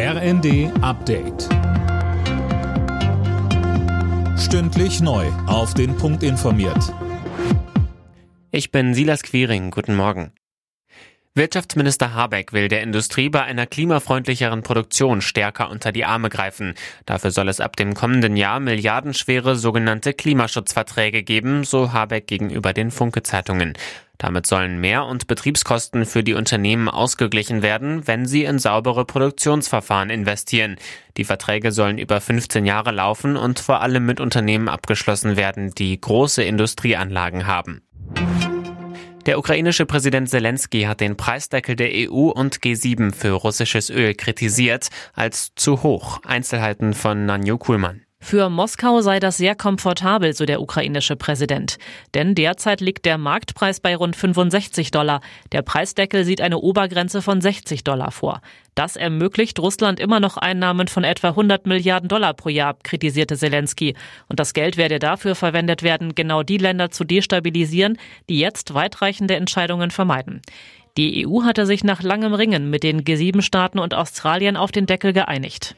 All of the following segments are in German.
RND Update. Stündlich neu. Auf den Punkt informiert. Ich bin Silas Quiring. Guten Morgen. Wirtschaftsminister Habeck will der Industrie bei einer klimafreundlicheren Produktion stärker unter die Arme greifen. Dafür soll es ab dem kommenden Jahr milliardenschwere sogenannte Klimaschutzverträge geben, so Habeck gegenüber den Funke-Zeitungen. Damit sollen Mehr- und Betriebskosten für die Unternehmen ausgeglichen werden, wenn sie in saubere Produktionsverfahren investieren. Die Verträge sollen über 15 Jahre laufen und vor allem mit Unternehmen abgeschlossen werden, die große Industrieanlagen haben. Der ukrainische Präsident Zelensky hat den Preisdeckel der EU und G7 für russisches Öl kritisiert als zu hoch. Einzelheiten von Nanjo Kuhlmann. Für Moskau sei das sehr komfortabel, so der ukrainische Präsident. Denn derzeit liegt der Marktpreis bei rund 65 Dollar. Der Preisdeckel sieht eine Obergrenze von 60 Dollar vor. Das ermöglicht Russland immer noch Einnahmen von etwa 100 Milliarden Dollar pro Jahr, kritisierte Zelensky. Und das Geld werde dafür verwendet werden, genau die Länder zu destabilisieren, die jetzt weitreichende Entscheidungen vermeiden. Die EU hatte sich nach langem Ringen mit den G7-Staaten und Australien auf den Deckel geeinigt.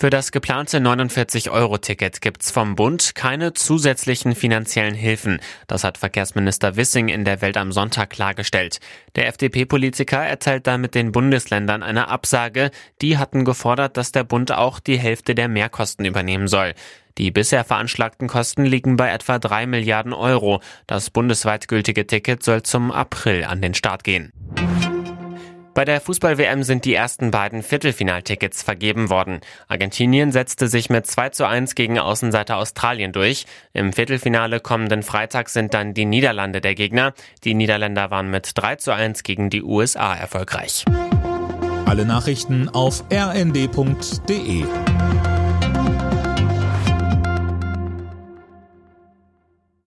Für das geplante 49-Euro-Ticket gibt's vom Bund keine zusätzlichen finanziellen Hilfen. Das hat Verkehrsminister Wissing in der Welt am Sonntag klargestellt. Der FDP-Politiker erteilt damit den Bundesländern eine Absage. Die hatten gefordert, dass der Bund auch die Hälfte der Mehrkosten übernehmen soll. Die bisher veranschlagten Kosten liegen bei etwa drei Milliarden Euro. Das bundesweit gültige Ticket soll zum April an den Start gehen. Bei der Fußball-WM sind die ersten beiden Viertelfinaltickets vergeben worden. Argentinien setzte sich mit 2 zu 1 gegen Außenseiter Australien durch. Im Viertelfinale kommenden Freitag sind dann die Niederlande der Gegner. Die Niederländer waren mit 3 zu 1 gegen die USA erfolgreich. Alle Nachrichten auf rnd.de